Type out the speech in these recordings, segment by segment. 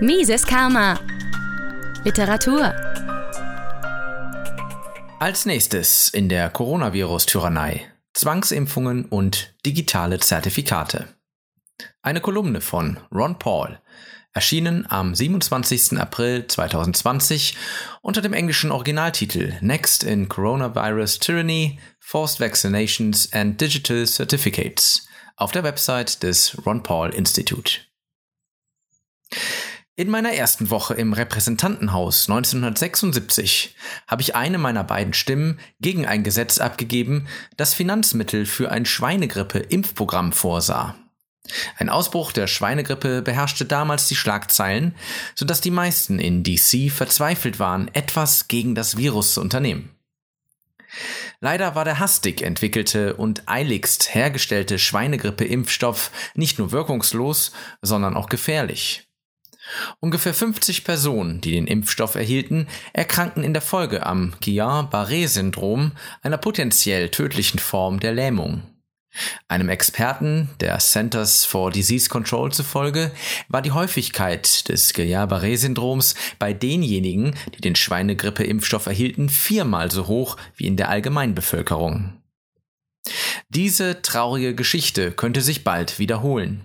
Mises Karma. Literatur. Als nächstes in der Coronavirus-Tyrannei Zwangsimpfungen und digitale Zertifikate. Eine Kolumne von Ron Paul, erschienen am 27. April 2020 unter dem englischen Originaltitel Next in Coronavirus Tyranny, Forced Vaccinations and Digital Certificates auf der Website des Ron Paul Institute. In meiner ersten Woche im Repräsentantenhaus 1976 habe ich eine meiner beiden Stimmen gegen ein Gesetz abgegeben, das Finanzmittel für ein Schweinegrippe-Impfprogramm vorsah. Ein Ausbruch der Schweinegrippe beherrschte damals die Schlagzeilen, sodass die meisten in DC verzweifelt waren, etwas gegen das Virus zu unternehmen. Leider war der hastig entwickelte und eiligst hergestellte Schweinegrippe-Impfstoff nicht nur wirkungslos, sondern auch gefährlich. Ungefähr 50 Personen, die den Impfstoff erhielten, erkrankten in der Folge am Guillain-Barré-Syndrom, einer potenziell tödlichen Form der Lähmung. Einem Experten der Centers for Disease Control zufolge war die Häufigkeit des Guillain-Barré-Syndroms bei denjenigen, die den Schweinegrippe-Impfstoff erhielten, viermal so hoch wie in der Allgemeinbevölkerung. Diese traurige Geschichte könnte sich bald wiederholen.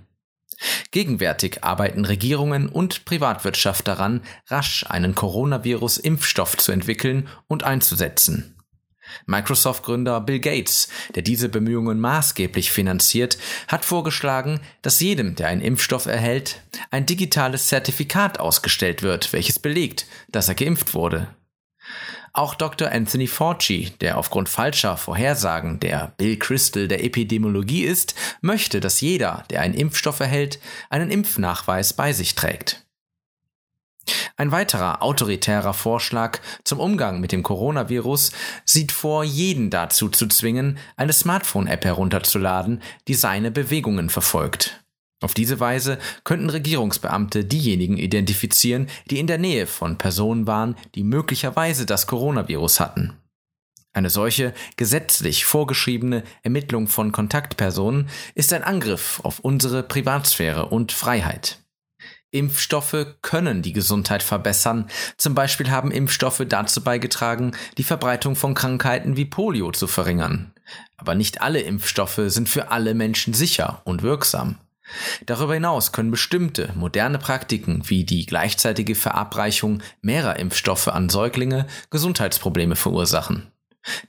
Gegenwärtig arbeiten Regierungen und Privatwirtschaft daran, rasch einen Coronavirus-Impfstoff zu entwickeln und einzusetzen. Microsoft-Gründer Bill Gates, der diese Bemühungen maßgeblich finanziert, hat vorgeschlagen, dass jedem, der einen Impfstoff erhält, ein digitales Zertifikat ausgestellt wird, welches belegt, dass er geimpft wurde. Auch Dr. Anthony Fauci, der aufgrund falscher Vorhersagen der Bill Crystal der Epidemiologie ist, möchte, dass jeder, der einen Impfstoff erhält, einen Impfnachweis bei sich trägt. Ein weiterer autoritärer Vorschlag zum Umgang mit dem Coronavirus sieht vor, jeden dazu zu zwingen, eine Smartphone-App herunterzuladen, die seine Bewegungen verfolgt. Auf diese Weise könnten Regierungsbeamte diejenigen identifizieren, die in der Nähe von Personen waren, die möglicherweise das Coronavirus hatten. Eine solche gesetzlich vorgeschriebene Ermittlung von Kontaktpersonen ist ein Angriff auf unsere Privatsphäre und Freiheit. Impfstoffe können die Gesundheit verbessern. Zum Beispiel haben Impfstoffe dazu beigetragen, die Verbreitung von Krankheiten wie Polio zu verringern. Aber nicht alle Impfstoffe sind für alle Menschen sicher und wirksam. Darüber hinaus können bestimmte moderne Praktiken wie die gleichzeitige Verabreichung mehrerer Impfstoffe an Säuglinge Gesundheitsprobleme verursachen.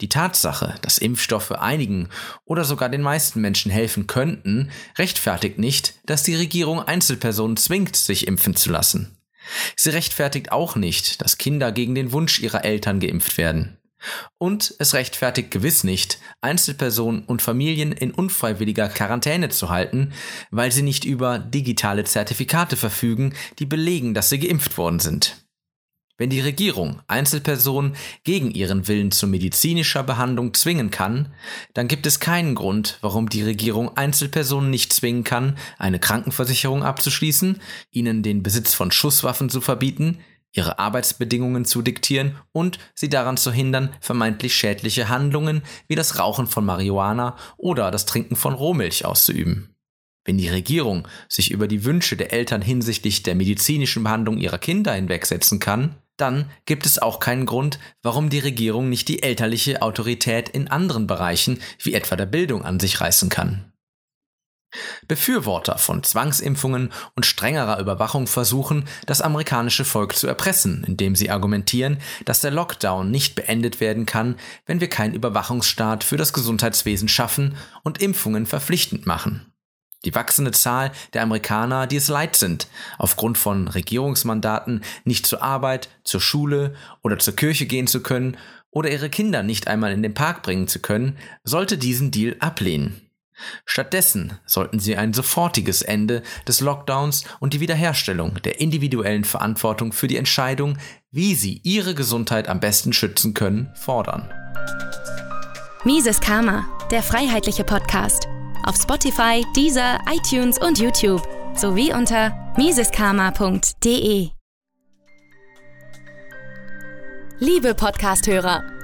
Die Tatsache, dass Impfstoffe einigen oder sogar den meisten Menschen helfen könnten, rechtfertigt nicht, dass die Regierung Einzelpersonen zwingt, sich impfen zu lassen. Sie rechtfertigt auch nicht, dass Kinder gegen den Wunsch ihrer Eltern geimpft werden. Und es rechtfertigt gewiss nicht, Einzelpersonen und Familien in unfreiwilliger Quarantäne zu halten, weil sie nicht über digitale Zertifikate verfügen, die belegen, dass sie geimpft worden sind. Wenn die Regierung Einzelpersonen gegen ihren Willen zu medizinischer Behandlung zwingen kann, dann gibt es keinen Grund, warum die Regierung Einzelpersonen nicht zwingen kann, eine Krankenversicherung abzuschließen, ihnen den Besitz von Schusswaffen zu verbieten, ihre Arbeitsbedingungen zu diktieren und sie daran zu hindern, vermeintlich schädliche Handlungen wie das Rauchen von Marihuana oder das Trinken von Rohmilch auszuüben. Wenn die Regierung sich über die Wünsche der Eltern hinsichtlich der medizinischen Behandlung ihrer Kinder hinwegsetzen kann, dann gibt es auch keinen Grund, warum die Regierung nicht die elterliche Autorität in anderen Bereichen, wie etwa der Bildung, an sich reißen kann. Befürworter von Zwangsimpfungen und strengerer Überwachung versuchen, das amerikanische Volk zu erpressen, indem sie argumentieren, dass der Lockdown nicht beendet werden kann, wenn wir keinen Überwachungsstaat für das Gesundheitswesen schaffen und Impfungen verpflichtend machen. Die wachsende Zahl der Amerikaner, die es leid sind, aufgrund von Regierungsmandaten nicht zur Arbeit, zur Schule oder zur Kirche gehen zu können oder ihre Kinder nicht einmal in den Park bringen zu können, sollte diesen Deal ablehnen. Stattdessen sollten sie ein sofortiges Ende des Lockdowns und die Wiederherstellung der individuellen Verantwortung für die Entscheidung, wie sie ihre Gesundheit am besten schützen können, fordern. Mises Karma, der freiheitliche Podcast auf Spotify, Deezer, iTunes und YouTube sowie unter miseskarma.de. Liebe Podcasthörer,